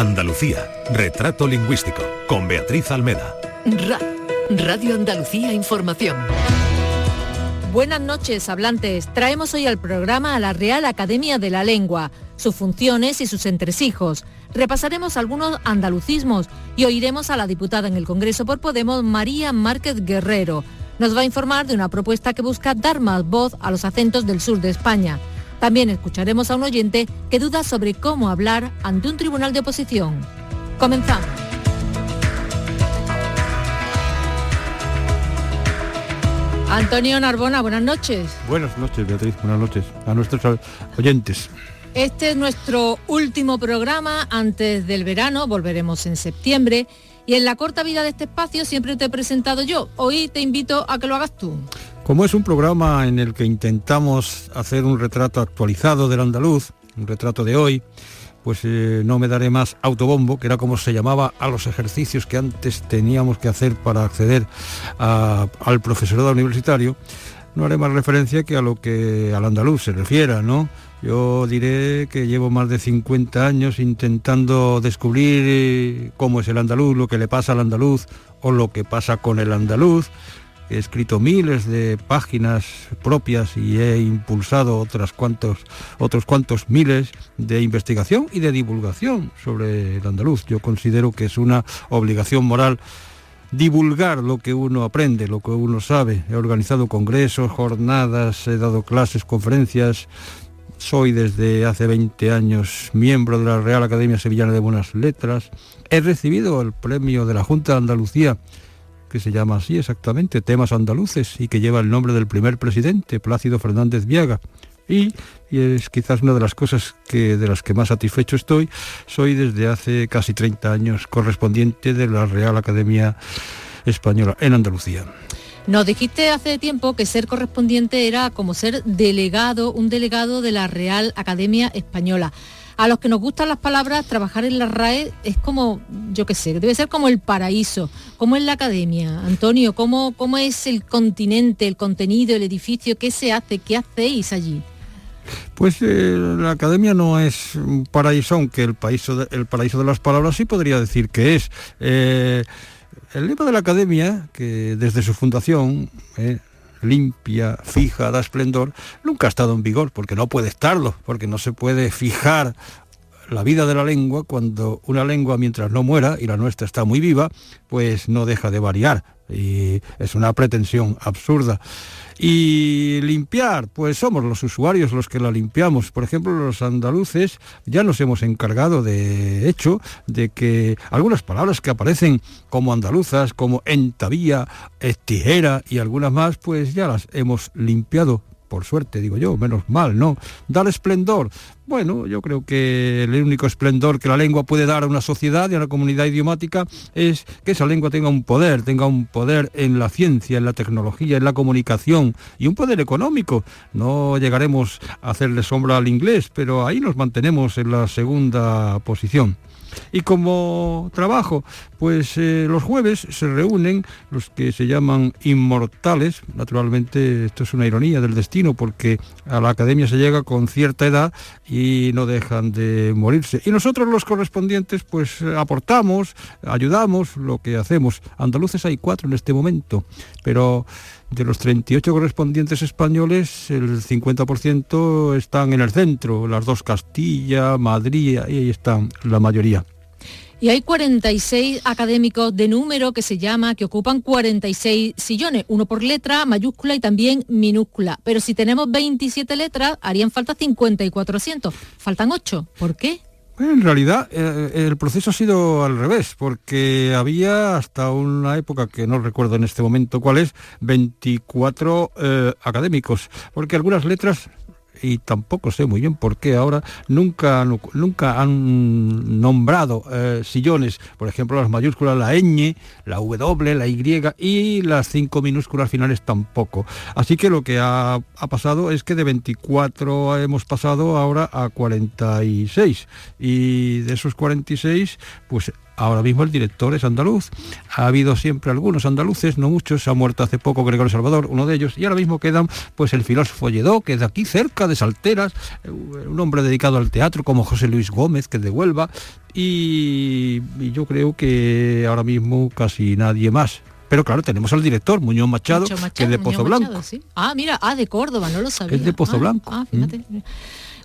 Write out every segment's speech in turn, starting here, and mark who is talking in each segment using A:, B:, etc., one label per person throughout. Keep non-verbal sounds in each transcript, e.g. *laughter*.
A: Andalucía, retrato lingüístico, con Beatriz Almeda.
B: Radio Andalucía Información.
C: Buenas noches, hablantes. Traemos hoy al programa a la Real Academia de la Lengua, sus funciones y sus entresijos. Repasaremos algunos andalucismos y oiremos a la diputada en el Congreso por Podemos, María Márquez Guerrero. Nos va a informar de una propuesta que busca dar más voz a los acentos del sur de España. También escucharemos a un oyente que duda sobre cómo hablar ante un tribunal de oposición. Comenzamos. Antonio Narbona, buenas noches.
D: Buenas noches, Beatriz, buenas noches a nuestros oyentes.
C: Este es nuestro último programa antes del verano, volveremos en septiembre. Y en la corta vida de este espacio siempre te he presentado yo. Hoy te invito a que lo hagas tú.
D: Como es un programa en el que intentamos hacer un retrato actualizado del andaluz, un retrato de hoy, pues eh, no me daré más autobombo, que era como se llamaba a los ejercicios que antes teníamos que hacer para acceder al profesorado universitario, no haré más referencia que a lo que al andaluz se refiera, ¿no? Yo diré que llevo más de 50 años intentando descubrir cómo es el andaluz, lo que le pasa al andaluz o lo que pasa con el andaluz, he escrito miles de páginas propias y he impulsado otras cuantos, otros cuantos miles de investigación y de divulgación sobre el andaluz. Yo considero que es una obligación moral divulgar lo que uno aprende, lo que uno sabe. He organizado congresos, jornadas, he dado clases, conferencias. Soy desde hace 20 años miembro de la Real Academia Sevillana de Buenas Letras. He recibido el premio de la Junta de Andalucía que se llama así exactamente, Temas Andaluces, y que lleva el nombre del primer presidente, Plácido Fernández Viaga. Y, es quizás una de las cosas que, de las que más satisfecho estoy, soy desde hace casi 30 años correspondiente de la Real Academia Española en Andalucía.
C: Nos dijiste hace tiempo que ser correspondiente era como ser delegado, un delegado de la Real Academia Española a los que nos gustan las palabras, trabajar en la RAE es como, yo qué sé, debe ser como el paraíso. ¿Cómo es la academia? Antonio, ¿cómo, cómo es el continente, el contenido, el edificio? ¿Qué se hace? ¿Qué hacéis allí?
D: Pues eh, la academia no es un paraíso, aunque el, paraíso de, las palabras sí podría decir que es. Eh, el lema de la academia, que desde su fundación, eh, limpia, fija, da esplendor, nunca ha estado en vigor, porque no puede estarlo, porque no se puede fijar la vida de la lengua cuando una lengua mientras no muera, y la nuestra está muy viva, pues no deja de variar. Y es una pretensión absurda. Y limpiar, pues somos los usuarios los que la limpiamos. Por ejemplo, los andaluces ya nos hemos encargado de hecho de que algunas palabras que aparecen como andaluzas, como entavía, tijera y algunas más, pues ya las hemos limpiado por suerte, digo yo, menos mal, ¿no? Dar esplendor. Bueno, yo creo que el único esplendor que la lengua puede dar a una sociedad y a una comunidad idiomática es que esa lengua tenga un poder, tenga un poder en la ciencia, en la tecnología, en la comunicación y un poder económico. No llegaremos a hacerle sombra al inglés, pero ahí nos mantenemos en la segunda posición. Y como trabajo, pues eh, los jueves se reúnen los que se llaman inmortales. Naturalmente esto es una ironía del destino porque a la academia se llega con cierta edad y no dejan de morirse. Y nosotros los correspondientes pues aportamos, ayudamos lo que hacemos. Andaluces hay cuatro en este momento, pero de los 38 correspondientes españoles, el 50% están en el centro, las dos Castilla, Madrid, y ahí están la mayoría.
C: Y hay 46 académicos de número que se llama, que ocupan 46 sillones, uno por letra, mayúscula y también minúscula. Pero si tenemos 27 letras, harían falta 54 asientos. Faltan 8. ¿Por qué?
D: En realidad eh, el proceso ha sido al revés, porque había hasta una época que no recuerdo en este momento cuál es, 24 eh, académicos, porque algunas letras y tampoco sé muy bien por qué ahora nunca, nunca han nombrado eh, sillones, por ejemplo las mayúsculas, la ñ, la W, la Y y las cinco minúsculas finales tampoco. Así que lo que ha, ha pasado es que de 24 hemos pasado ahora a 46 y de esos 46 pues ahora mismo el director es andaluz, ha habido siempre algunos andaluces, no muchos, se ha muerto hace poco Gregorio Salvador, uno de ellos, y ahora mismo quedan pues el filósofo Lledó, que es de aquí cerca, de Salteras, eh, un hombre dedicado al teatro como José Luis Gómez, que es de Huelva, y, yo creo que ahora mismo casi nadie más. Pero claro, tenemos al director, Muñoz Machado, que es de Pozo Blanco.
C: Ah, mira, ah, de Córdoba, no lo sabía.
D: Es de Pozo
C: ah,
D: Blanco.
C: Ah, fíjate. Mm.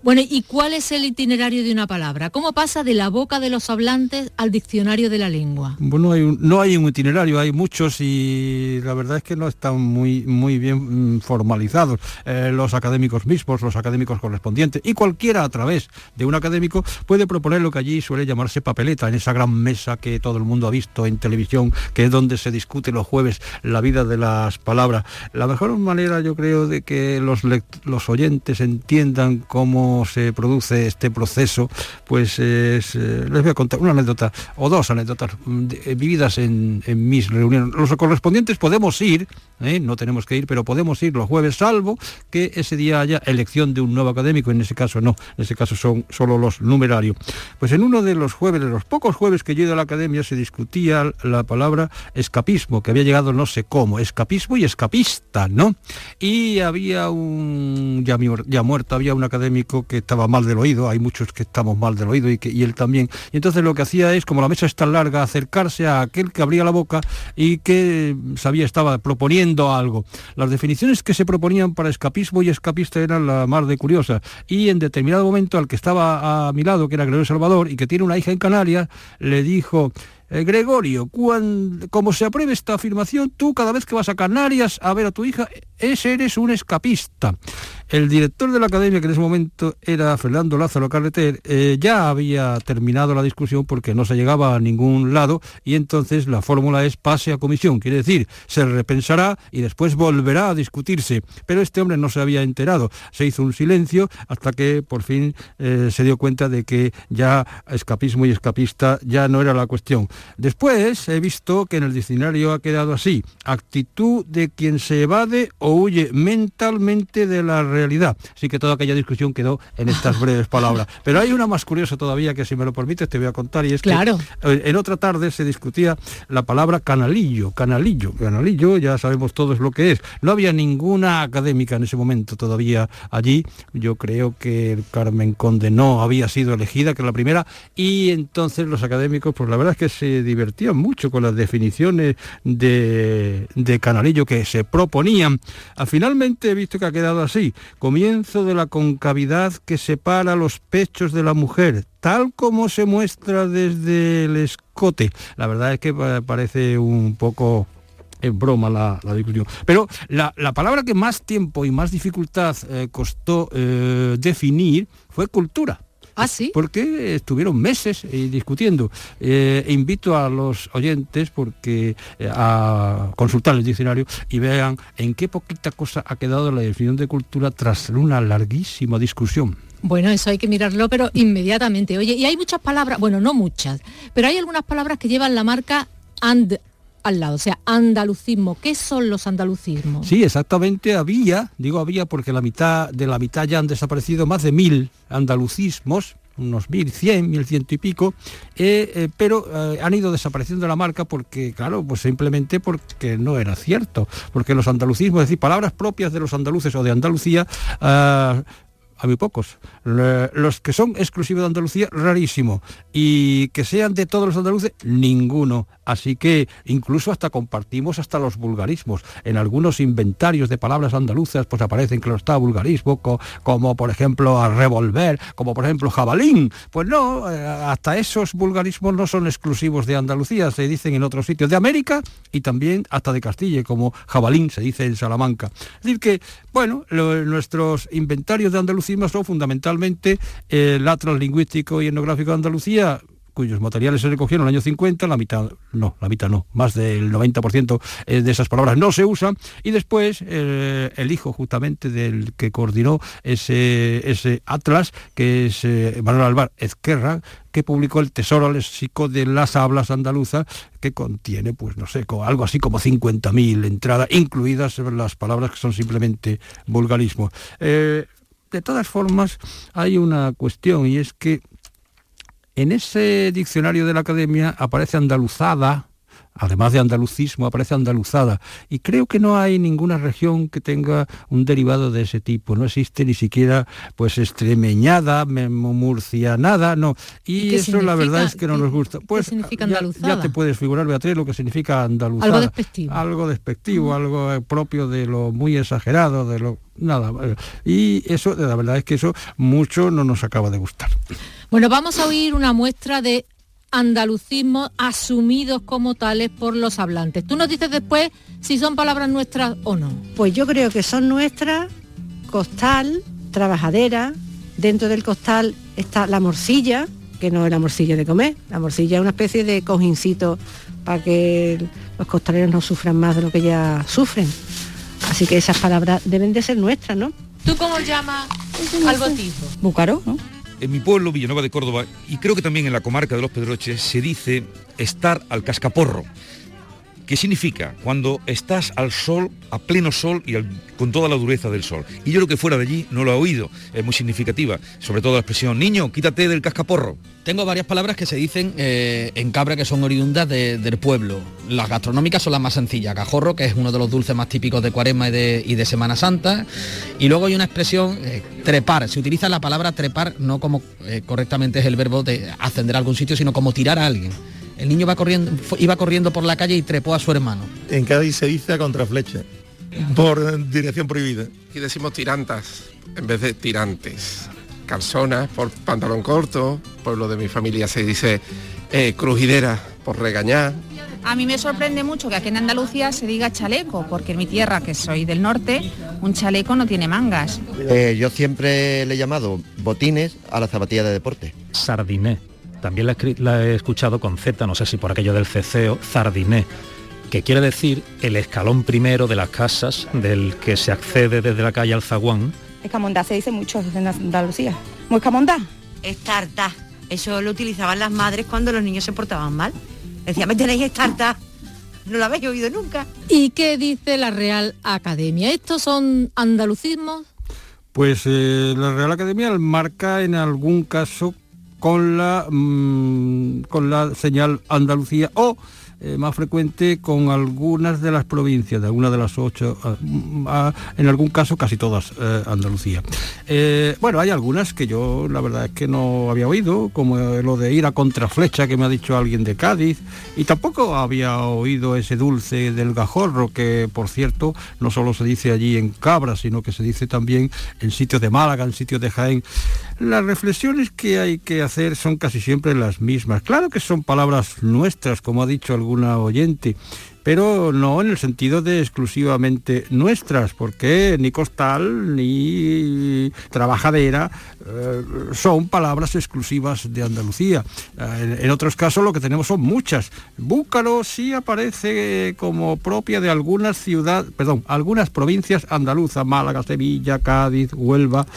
C: Bueno, ¿y cuál es el itinerario de una palabra? ¿Cómo pasa de la boca de los hablantes al diccionario de la lengua?
D: Bueno, hay no hay un itinerario, hay muchos y la verdad es que no están muy, muy bien mm, formalizados. Eh, los académicos mismos, los académicos correspondientes y cualquiera a través de un académico puede proponer lo que allí suele llamarse papeleta, en esa gran mesa que todo el mundo ha visto en televisión, que es donde se discute los jueves la vida de las palabras. La mejor manera, yo creo, de que los, los oyentes entiendan cómo se produce este proceso, pues eh, les voy a contar una anécdota o dos anécdotas mm, eh, vividas en, mis reuniones. Los correspondientes podemos ir, ¿eh? no tenemos que ir, pero podemos ir los jueves, salvo que ese día haya elección de un nuevo académico, en ese caso no, en ese caso son solo los numerarios. Pues en uno de los jueves, de los pocos jueves que yo he a la academia, se discutía la palabra escapismo, que había llegado no sé cómo, escapismo y escapista, ¿no? Y había un, ya, ya muerto, había un académico que estaba mal del oído, hay muchos que estamos mal del oído y, que, y él también. Y entonces lo que hacía es, como la mesa es tan larga, acercarse a aquel que abría la boca y que sabía, estaba proponiendo algo. Las definiciones que se proponían para escapismo y escapista eran la más de curiosa. Y en determinado momento al que estaba a mi lado, que era Gregorio Salvador, y que tiene una hija en Canarias, le dijo, eh, Gregorio, como se apruebe esta afirmación, tú cada vez que vas a Canarias a ver a tu hija, ese eres un escapista. El director de la academia, que en ese momento era Fernando Lázaro Carreter, eh, ya había terminado la discusión porque no se llegaba a ningún lado y entonces la fórmula es pase a comisión, quiere decir, se repensará y después volverá a discutirse. Pero este hombre no se había enterado, se hizo un silencio hasta que por fin eh, se dio cuenta de que ya escapismo y escapista ya no era la cuestión. Después he visto que en el diccionario ha quedado así, actitud de quien se evade o huye mentalmente de la realidad. Así que toda aquella discusión quedó en estas breves palabras. *laughs* Pero hay una más curiosa todavía que si me lo permites te voy a contar y es
C: claro.
D: que eh, en otra tarde se discutía la palabra canalillo, canalillo, canalillo, ya sabemos todos lo que es. No había ninguna académica en ese momento todavía allí. Yo creo que Carmen Conde no había sido elegida, que es la primera, y entonces los académicos, pues la verdad es que se divertían mucho con las definiciones de, de canalillo que se proponían. Ah, finalmente he visto que ha quedado así comienzo de la concavidad que separa los pechos de la mujer, tal como se muestra desde el escote. La verdad es que parece un poco en broma la, discusión. Pero la, palabra que más tiempo y más dificultad eh, costó eh, definir fue cultura.
C: ¿Ah, sí?
D: Porque estuvieron meses eh, discutiendo. Eh, invito a los oyentes porque eh, a consultar el diccionario y vean en qué poquita cosa ha quedado la definición de cultura tras una larguísima discusión.
C: Bueno, eso hay que mirarlo, pero inmediatamente. Oye, y hay muchas palabras, bueno, no muchas, pero hay algunas palabras que llevan la marca and al lado, o sea, andalucismo. ¿Qué son los andalucismos?
D: Sí, exactamente, había, digo había porque la mitad de la mitad ya han desaparecido más de mil andalucismos, unos mil cien, mil ciento y pico, eh, eh, pero eh, han ido desapareciendo de la marca porque, claro, pues simplemente porque no era cierto, porque los andalucismos, es decir, palabras propias de los andaluces o de Andalucía, a muy pocos. Los que son exclusivos de Andalucía, rarísimo. Y que sean de todos los andaluces, ninguno. Así que incluso hasta compartimos hasta los vulgarismos. En algunos inventarios de palabras andaluzas, pues aparecen que lo está vulgarismo, como por ejemplo a revolver, como por ejemplo jabalín. Pues no, eh, hasta esos vulgarismos no son exclusivos de Andalucía, se dicen en otros sitios de América y también hasta de Castilla, como jabalín se dice en Salamanca. Es decir que, bueno, nuestros inventarios de Andalucía son fundamentalmente el Atlas Lingüístico y Etnográfico de Andalucía, cuyos materiales se recogieron en el año 50, la mitad, no, la mitad no, más del 90% eh, de esas palabras no se usan, y después eh, el hijo justamente del que coordinó ese, ese atlas, que es eh, Manuel Alvar Ezquerra, que publicó el Tesoro Léxico de las Hablas Andaluzas, que contiene, pues no sé, algo así como 50.000 entradas, incluidas las palabras que son simplemente vulgarismo. De todas formas, hay una cuestión y es que En ese diccionario de la academia aparece andaluzada, además de andalucismo, aparece andaluzada. Y creo que no hay ninguna región que tenga un derivado de ese tipo. No existe ni siquiera pues extremeñada, murcianada, no. Y, eso la verdad es que no nos gusta. Pues
C: significa
D: ya, ya, te puedes figurar, Beatriz, lo que significa andaluzada.
C: Algo despectivo.
D: Algo despectivo, algo eh, propio de lo muy exagerado, de lo nada. Y eso, la verdad es que eso mucho no nos acaba de gustar.
C: Bueno, vamos a oír una muestra de andalucismos asumidos como tales por los hablantes. Tú nos dices después si son palabras nuestras o no.
E: Pues yo creo que son nuestras, costal, trabajadera, dentro del costal está la morcilla, que no es la morcilla de comer, la morcilla es una especie de cojincito para que los costaleros no sufran más de lo que ya sufren. Así que esas palabras deben de ser nuestras, ¿no?
C: ¿Tú cómo llamas al botijo?
E: Búcaro, ¿no?
F: En mi pueblo, Villanueva de Córdoba, y creo que también en la comarca de los Pedroches, se dice estar al cascaporro. ¿Qué significa? Cuando estás al sol, a pleno sol y con toda la dureza del sol. Y yo lo que fuera de allí no lo he oído, es muy significativa, sobre todo la expresión, niño, quítate del cascaporro.
G: Tengo varias palabras que se dicen eh, en cabra que son oriundas del pueblo. Las gastronómicas son las más sencillas, cajorro, que es uno de los dulces más típicos de Cuaresma y de, Semana Santa. Y luego hay una expresión, eh, trepar, se utiliza la palabra trepar no como eh, correctamente es el verbo de ascender a algún sitio, sino como tirar a alguien. El niño va corriendo, iba corriendo por la calle y trepó a su hermano.
H: En Cádiz se dice a contraflecha, por dirección prohibida.
I: Aquí decimos tirantas en vez de tirantes. Calzonas por pantalón corto, pueblo de mi familia se dice eh, crujidera por regañar.
J: A mí me sorprende mucho que aquí en Andalucía se diga chaleco, porque en mi tierra, que soy del norte, un chaleco no tiene mangas.
K: Eh, yo siempre le he llamado botines a la zapatilla de deporte.
L: Sardiné también la, he escuchado con Z, no sé si por aquello del ceceo, zardiné, que quiere decir el escalón primero de las casas del que se accede desde la calle Alzaguán.
M: Escamondá se dice mucho en Andalucía. ¿Muy escamondá?
N: Estarta. Eso lo utilizaban las madres cuando los niños se portaban mal. Decía, me tenéis estarta. No lo habéis oído nunca.
C: ¿Y qué dice la Real Academia? ¿Estos son andalucismos?
D: Pues eh, la Real Academia marca en algún caso con la, mm, con la señal Andalucía o eh, más frecuente con algunas de las provincias, de algunas de las ocho, ah, mm, ah, en algún caso casi todas eh, Andalucía. Eh, bueno, hay algunas que yo la verdad es que no había oído, como lo de ir a contraflecha que me ha dicho alguien de Cádiz, y tampoco había oído ese dulce del gajorro, que por cierto no solo se dice allí en Cabra, sino que se dice también en sitios de Málaga, en sitios de Jaén. Las reflexiones que hay que hacer son casi siempre las mismas. Claro que son palabras nuestras, como ha dicho alguna oyente, pero no en el sentido de exclusivamente nuestras, porque ni costal ni trabajadera eh, son palabras exclusivas de Andalucía. Eh, en, otros casos lo que tenemos son muchas. Búcaro sí aparece como propia de algunas ciudades, perdón, algunas provincias andaluzas, Málaga, Sevilla, Cádiz, Huelva,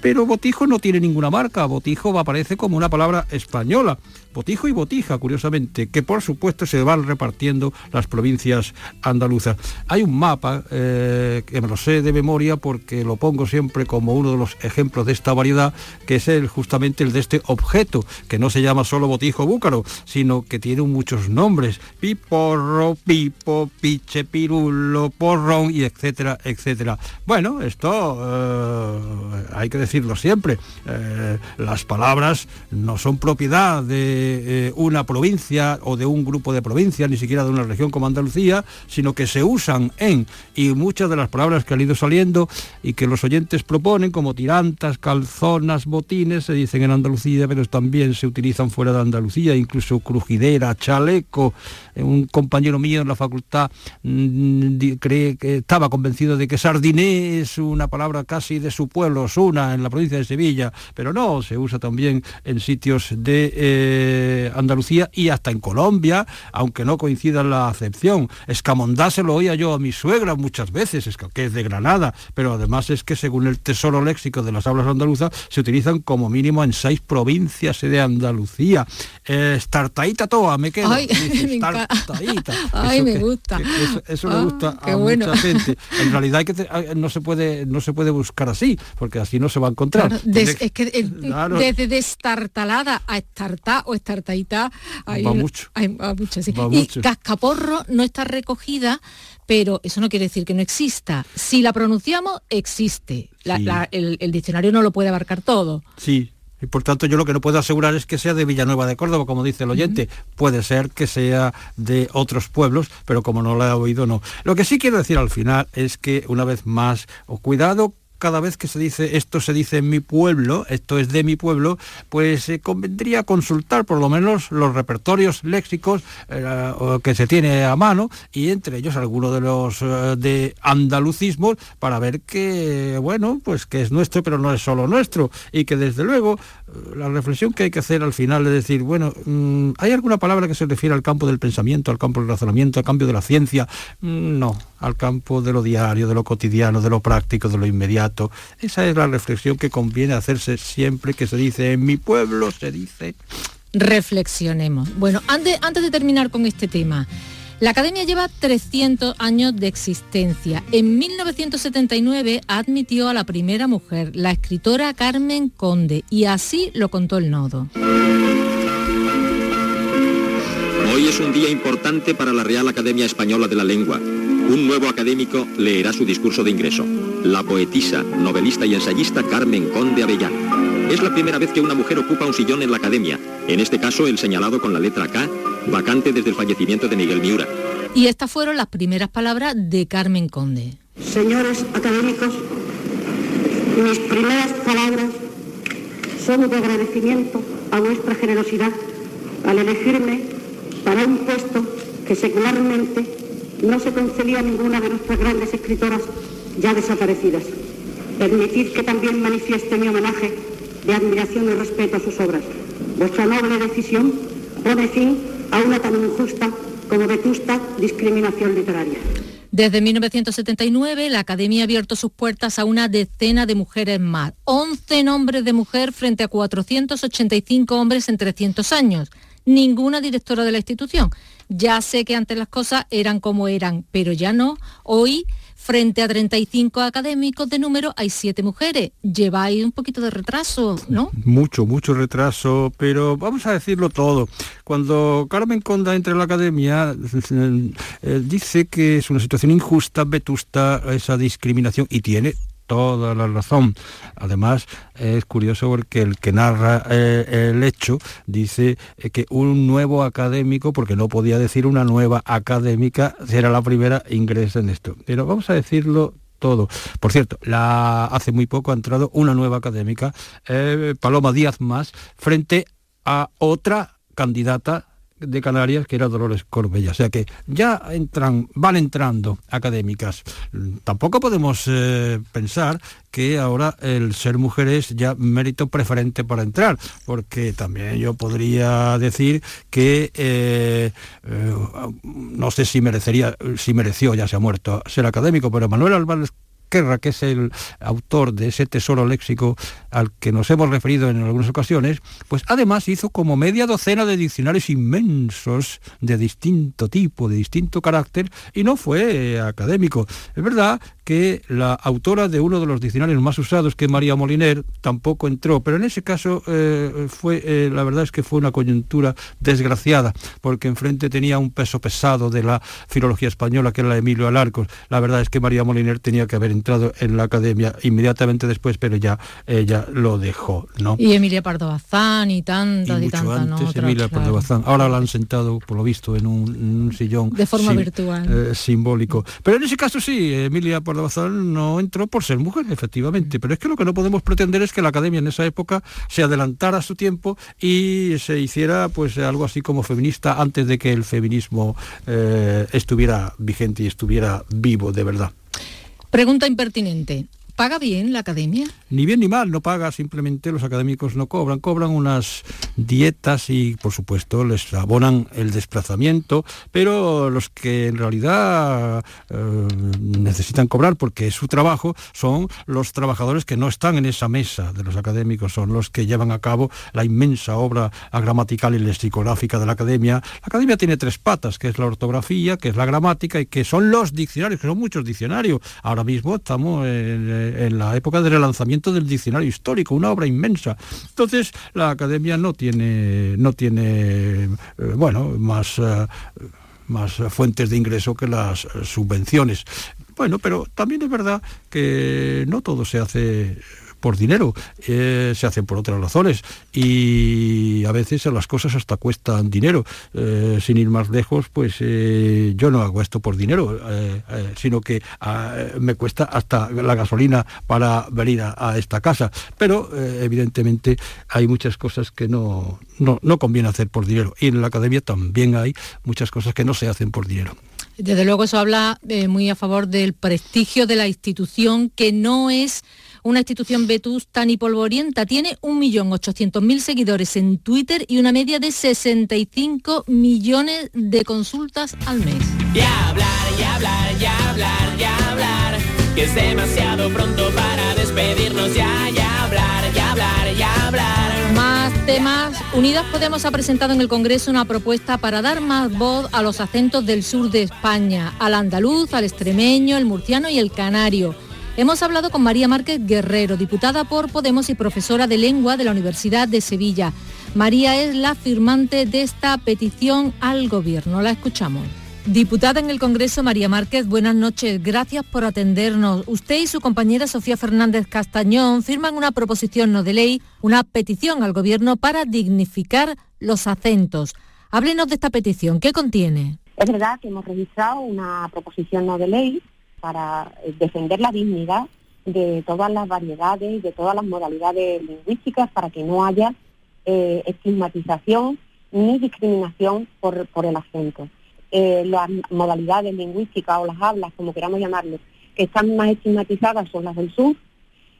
D: pero botijo no tiene ninguna marca, botijo aparece como una palabra española. Botijo y botija, curiosamente, que por supuesto se van repartiendo las provincias andaluzas. Hay un mapa eh, que me lo sé de memoria porque lo pongo siempre como uno de los ejemplos de esta variedad, que es el, justamente el de este objeto, que no se llama solo botijo búcaro, sino que tiene muchos nombres, piporro, pipo, piche, pirulo, porrón y etcétera, etcétera. Bueno, esto eh, hay que decirlo siempre, eh, las palabras no son propiedad de eh, una provincia o de un grupo de provincias, ni siquiera de una región como Andalucía, sino que se usan en, y muchas de las palabras que han ido saliendo y que los oyentes proponen, como tirantas, calzonas, botines, se dicen en Andalucía, pero también se utilizan fuera de Andalucía, incluso crujidera, chaleco. Eh, un compañero mío en la facultad mm, cree que estaba convencido de que sardiné es una palabra casi de su pueblo, Osuna, en la provincia de Sevilla, pero no, se usa también en sitios de eh, Andalucía y hasta en Colombia, aunque no coincida la acepción. Escamondá se lo oía yo a mi suegra muchas veces, es que es de Granada, pero además es que según el tesoro léxico de las hablas andaluzas se utilizan como mínimo en seis provincias de Andalucía. Eh, estartaíta toa, me quedo.
C: Ay, *laughs* *laughs* Ay me gusta.
D: eso, le gusta ah, a mucha gente. *laughs* En realidad hay que no se puede no se puede buscar así, porque así no se va a encontrar.
C: Claro, des- es que el- desde destartalada a estartá o hay,
D: Va
C: una-
D: mucho.
C: hay- va mucho, sí.
D: Va
C: y
D: mucho.
C: cascaporro no está recogida, pero eso no quiere decir que no exista. Si la pronunciamos, existe. La-
D: Sí.
C: la- el, el diccionario no lo puede abarcar todo.
D: Sí. Y por tanto yo lo que no puedo asegurar es que sea de Villanueva de Córdoba, como dice el oyente. Puede ser que sea de otros pueblos, pero como no lo he oído, no. Lo que sí quiero decir al final es que, una vez más, o cuidado cada vez que se dice esto se dice en mi pueblo, esto es de mi pueblo, pues eh, convendría consultar por lo menos los repertorios léxicos eh, que se tiene a mano y entre ellos alguno de los eh, de andalucismos para ver que, bueno, pues que es nuestro, pero no es solo nuestro y que desde luego la reflexión que hay que hacer al final es decir, bueno, mm, ¿hay alguna palabra que se refiere al campo del pensamiento, al campo del razonamiento, al campo de la ciencia? Mm, No, al campo de lo diario, de lo cotidiano, de lo práctico, de lo inmediato. Esa es la reflexión que conviene hacerse siempre que se dice en mi pueblo, se dice...
C: Reflexionemos. Bueno, antes, antes de terminar con este tema, la Academia lleva 300 años de existencia. En 1979 admitió a la primera mujer, la escritora Carmen Conde, y así lo contó el nodo.
O: Hoy es un día importante para la Real Academia Española de la Lengua. Un nuevo académico leerá su discurso de ingreso. La poetisa, novelista y ensayista Carmen Conde Avellán. Es la primera vez que una mujer ocupa un sillón en la academia, en este caso el señalado con la letra K, vacante desde el fallecimiento de Miguel Miura.
C: Y estas fueron las primeras palabras de Carmen Conde.
P: Señores académicos, mis primeras palabras son de agradecimiento a vuestra generosidad al elegirme para un puesto que secularmente no se concedía a ninguna de nuestras grandes escritoras ya desaparecidas. Permitid que también manifieste mi homenaje de admiración y respeto a sus obras. Vuestra noble decisión pone fin a una tan injusta como vetusta discriminación literaria.
C: Desde 1979 la Academia ha abierto sus puertas a una decena de mujeres más, 11 nombres de mujer frente a 485 hombres en 300 años. Ninguna directora de la institución. Ya sé que antes las cosas eran como eran, pero ya no. Hoy, frente a 35 académicos de número, hay 7 mujeres. Lleváis un poquito de retraso, ¿no?
D: Mucho, mucho retraso, pero vamos a decirlo todo. Cuando Carmen Conda entra en la academia, eh, dice que es una situación injusta, vetusta, esa discriminación, y tiene toda la razón. Además, es curioso porque el que narra eh, el hecho dice eh, que un nuevo académico, porque no podía decir una nueva académica, será la primera ingresa en esto. Pero vamos a decirlo todo. Por cierto, la, hace muy poco ha entrado una nueva académica, eh, Paloma Díaz Más, frente a otra candidata de Canarias que era Dolores Corbella. O sea que ya entran, van entrando académicas. Tampoco podemos eh, pensar que ahora el ser mujer es ya mérito preferente para entrar, porque también yo podría decir que eh, eh, no sé si merecería, si mereció, ya se ha muerto, ser académico, pero Manuel Álvarez Que es el autor de ese tesoro léxico al que nos hemos referido en algunas ocasiones, pues además hizo como media docena de diccionarios inmensos de distinto tipo, de distinto carácter, y no fue académico. Es verdad que la autora de uno de los diccionarios más usados, que María Moliner, tampoco entró, pero en ese caso eh, fue, eh, la verdad es que fue una coyuntura desgraciada, porque enfrente tenía un peso pesado de la filología española, que era la de Emilio Alarcos. La verdad es que María Moliner tenía que haber entrado en la academia inmediatamente después, pero ya ella lo dejó, ¿no?
C: Y Emilia Pardo Bazán y tantas y,
D: mucho
C: tantas,
D: antes,
C: Otras,
D: Emilia
C: claro.
D: Pardo Bazán. Ahora la han sentado, por lo visto, en un, en un sillón.
C: De forma
D: sim-
C: virtual.
D: eh, simbólico. Pero en ese caso sí, Emilia Pardo Bazán no entró por ser mujer, efectivamente. Pero es que lo que no podemos pretender es que la academia en esa época se adelantara a su tiempo y se hiciera pues algo así como feminista antes de que el feminismo eh, estuviera vigente y estuviera vivo de verdad.
C: Pregunta impertinente. ¿Paga bien la academia?
D: Ni bien ni mal, no paga, simplemente los académicos no cobran, cobran unas dietas y por supuesto les abonan el desplazamiento, pero los que en realidad eh, necesitan cobrar porque es su trabajo son los trabajadores que no están en esa mesa de los académicos, son los que llevan a cabo la inmensa obra gramatical y lexicográfica de la academia. La academia tiene tres patas, que es la ortografía, que es la gramática y que son los diccionarios, que son muchos diccionarios. Ahora mismo estamos en eh, en la época del relanzamiento del diccionario histórico, una obra inmensa. Entonces, la academia no tiene, no tiene bueno, más más fuentes de ingreso que las subvenciones. Bueno, pero también es verdad que no todo se hace por dinero, eh, se hacen por otras razones y a veces las cosas hasta cuestan dinero. Eh, sin ir más lejos, pues eh, yo no hago esto por dinero, sino que ah, me cuesta hasta la gasolina para venir a, esta casa. Pero evidentemente hay muchas cosas que no, no, no conviene hacer por dinero. Y en la academia también hay muchas cosas que no se hacen por dinero.
C: Desde luego eso habla muy a favor del prestigio de la institución, que no es una institución vetusta ni polvorienta. Tiene 1.800.000 seguidores en Twitter y una media de 65 millones de consultas al mes.
Q: Hablar, hablar, hablar, hablar, que es demasiado pronto para despedirnos, ya, hablar, hablar,
C: temas. Unidas Podemos ha presentado en el Congreso una propuesta para dar más voz a los acentos del sur de España, al andaluz, al extremeño, el murciano y el canario. Hemos hablado con María Márquez Guerrero, diputada por Podemos y profesora de lengua de la Universidad de Sevilla. María es la firmante de esta petición al Gobierno. La escuchamos. Diputada en el Congreso, María Márquez, buenas noches. Gracias por atendernos. Usted y su compañera Sofía Fernández Castañón firman una proposición no de ley, una petición al Gobierno para dignificar los acentos. Háblenos de esta petición. ¿Qué contiene?
R: Es verdad que hemos registrado una proposición no de ley para eh, defender la dignidad de todas las variedades, de todas las modalidades lingüísticas, para que no haya eh, estigmatización ni discriminación por, el acento. Eh, las modalidades lingüísticas o las hablas, como queramos llamarlo, que están más estigmatizadas son las del sur,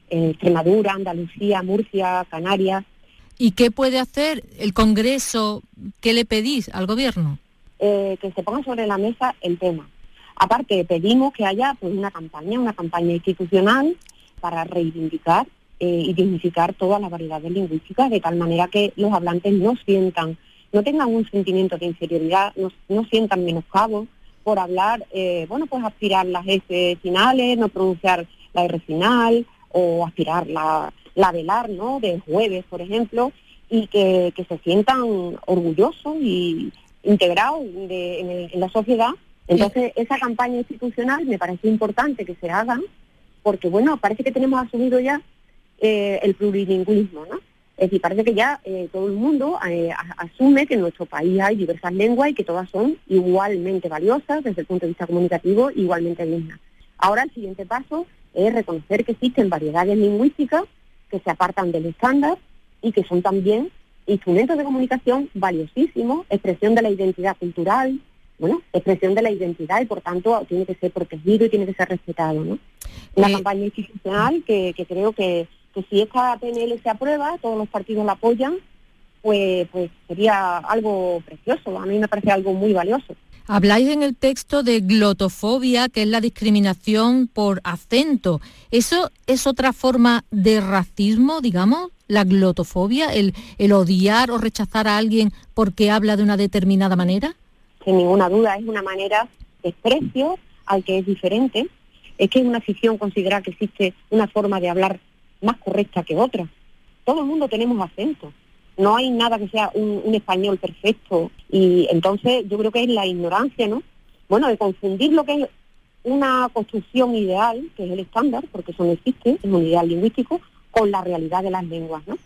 R: Extremadura, Andalucía, Murcia, Canarias.
C: ¿Y qué puede hacer el Congreso? ¿Qué le pedís al Gobierno?
R: que se ponga sobre la mesa el tema, Aparte, pedimos que haya pues, una campaña, una campaña institucional para reivindicar eh, y dignificar todas las variedades lingüísticas, de tal manera que los hablantes no sientan, no tengan un sentimiento de inferioridad, no, sientan menoscabo por hablar, eh, bueno, pues aspirar las S finales, no pronunciar la R final, o aspirar la, la velar, ¿no?, de jueves, por ejemplo, y que, se sientan orgullosos y integrados en la sociedad entonces, esa campaña institucional me parece importante que se haga, porque bueno, parece que tenemos asumido ya eh, el plurilingüismo, ¿no? Es decir, parece que ya eh, todo el mundo eh, asume que en nuestro país hay diversas lenguas y que todas son igualmente valiosas desde el punto de vista comunicativo, igualmente dignas. Ahora el siguiente paso es reconocer que existen variedades lingüísticas que se apartan del estándar y que son también instrumentos de comunicación valiosísimos, expresión de la identidad cultural, bueno, expresión de la identidad y por tanto tiene que ser protegido y tiene que ser respetado, ¿no? Una campaña institucional que, creo que, si esta PNL se aprueba, todos los partidos la apoyan, pues, pues sería algo precioso, a mí me parece algo muy valioso.
C: Habláis en el texto de glotofobia, que es la discriminación por acento. ¿Eso es otra forma de racismo, digamos? La glotofobia, el, el odiar o rechazar a alguien porque habla de una determinada manera?
R: sin ninguna duda, es una manera de desprecio al que es diferente. Es que una afición considera que existe una forma de hablar más correcta que otra. Todo el mundo tenemos acento. No hay nada que sea un, español perfecto. Y entonces yo creo que es la ignorancia, ¿no? Bueno, de confundir lo que es una construcción ideal, que es el estándar, porque eso no existe, es un ideal lingüístico, con la realidad de las lenguas, ¿no?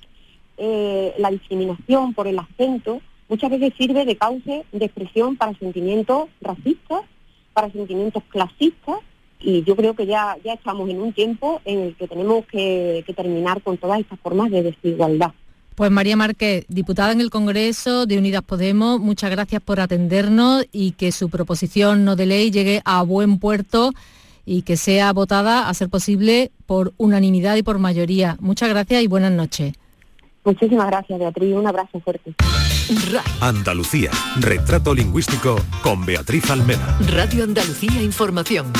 R: Eh, la discriminación por el acento muchas veces sirve de cauce de expresión para sentimientos racistas, para sentimientos clasistas, y yo creo que ya, ya estamos en un tiempo en el que tenemos que, terminar con todas estas formas de desigualdad.
C: Pues María Márquez, diputada en el Congreso de Unidas Podemos, muchas gracias por atendernos y que su proposición no de ley llegue a buen puerto y que sea votada, a ser posible, por unanimidad y por mayoría. Muchas gracias y buenas noches.
R: Muchísimas gracias, Beatriz. Un abrazo fuerte.
A: Andalucía, retrato lingüístico con Beatriz Almeda.
B: Radio Andalucía Información.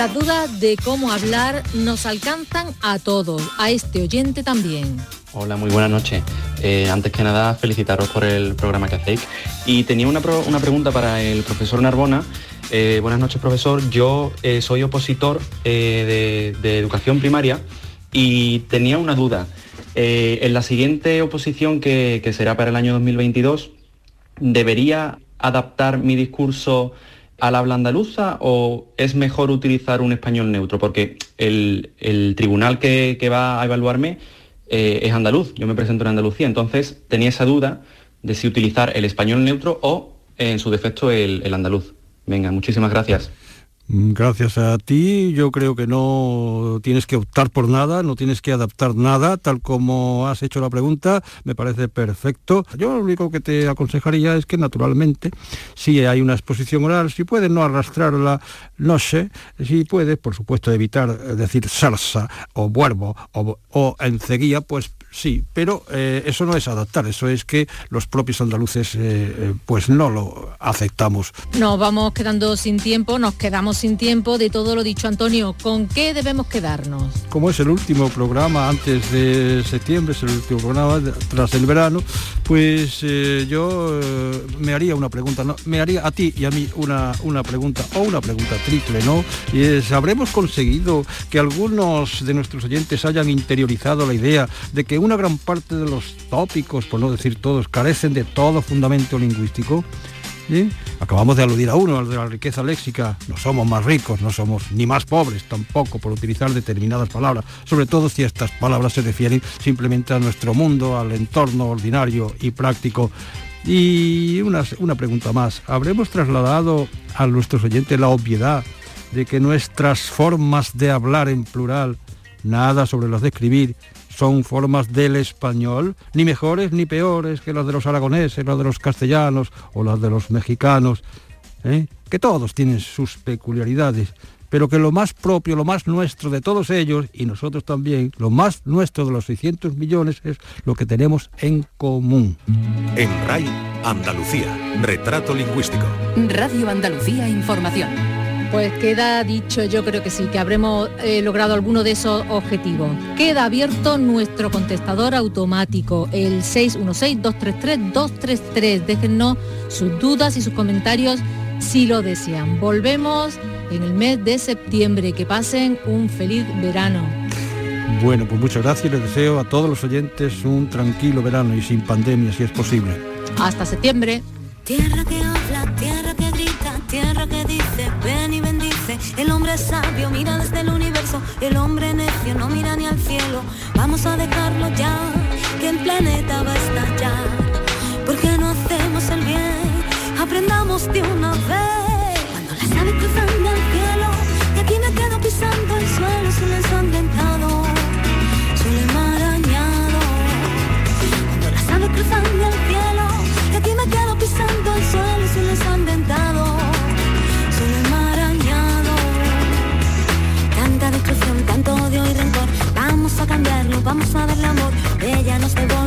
C: Las dudas de cómo hablar nos alcanzan a todos, a este oyente también.
S: Hola, muy buenas noches. Eh, antes que nada, felicitaros por el programa que hacéis. Y tenía una, una pregunta para el profesor Narbona. Eh, buenas noches, profesor. Yo eh, soy opositor de, educación primaria y tenía una duda. En la siguiente oposición, que, que será para el año 2022, ¿debería adaptar mi discurso al habla andaluza o es mejor utilizar un español neutro? Porque el, el tribunal que, que va a evaluarme eh, es andaluz, yo me presento en Andalucía, entonces tenía esa duda de si utilizar el español neutro o en su defecto el, el andaluz. Venga, muchísimas gracias.
D: Mm, Gracias a ti, yo creo que no tienes que optar por nada, no tienes que adaptar nada, tal como has hecho la pregunta, me parece perfecto. Yo lo único que te aconsejaría es que naturalmente, si hay una exposición oral, si puedes no arrastrarla, no sé, si puedes, por supuesto, evitar eh, decir salsa o vuelvo o, o enseguida, pues sí, pero eh, eso no es adaptar, eso es que los propios andaluces eh, pues no lo aceptamos.
C: Nos vamos quedando sin tiempo, nos quedamos sin tiempo de todo lo dicho Antonio. ¿Con qué debemos quedarnos?
D: como es el último programa antes de septiembre, es el último programa tras el verano, pues eh, yo eh, me haría una pregunta, ¿no? me haría a ti y a mí una, una pregunta o una pregunta triple, ¿no? Y es, ¿habremos conseguido que algunos de nuestros oyentes hayan interiorizado la idea de que una gran parte de los tópicos, por no decir todos, carecen de todo fundamento lingüístico? Acabamos de aludir a uno, al de la riqueza léxica. No somos más ricos, no somos ni más pobres tampoco por utilizar determinadas palabras, sobre todo si estas palabras se refieren simplemente a nuestro mundo, al entorno ordinario y práctico. Y una, una pregunta más. ¿Habremos trasladado a nuestros oyentes la obviedad de que nuestras formas de hablar en plural, nada sobre las de escribir, son formas del español, ni mejores ni peores que las de los aragoneses, las de los castellanos o las de los mexicanos, ¿eh? que todos tienen sus peculiaridades, pero que lo más propio, lo más nuestro de todos ellos, y nosotros también, lo más nuestro de los 600 millones es lo que tenemos en común.
A: En RAI, Andalucía. Retrato lingüístico.
B: Radio Andalucía Información.
C: Pues queda dicho, yo creo que sí, que habremos eh, logrado alguno de esos objetivos. Queda abierto nuestro contestador automático, el 616-233-233. Déjennos sus dudas y sus comentarios si lo desean. Volvemos en el mes de septiembre. Que pasen un feliz verano.
D: Bueno, pues muchas gracias y les deseo a todos los oyentes un tranquilo verano y sin pandemia si es posible.
C: Hasta septiembre.
T: Tierra que El hombre sabio mira desde el universo, el hombre necio no mira ni al cielo. Vamos a dejarlo ya, que el planeta va a estallar. ¿Por qué no hacemos el bien? Aprendamos de una vez. Cuando las aves cruzan vamos a darle amor, ella nos devuelve.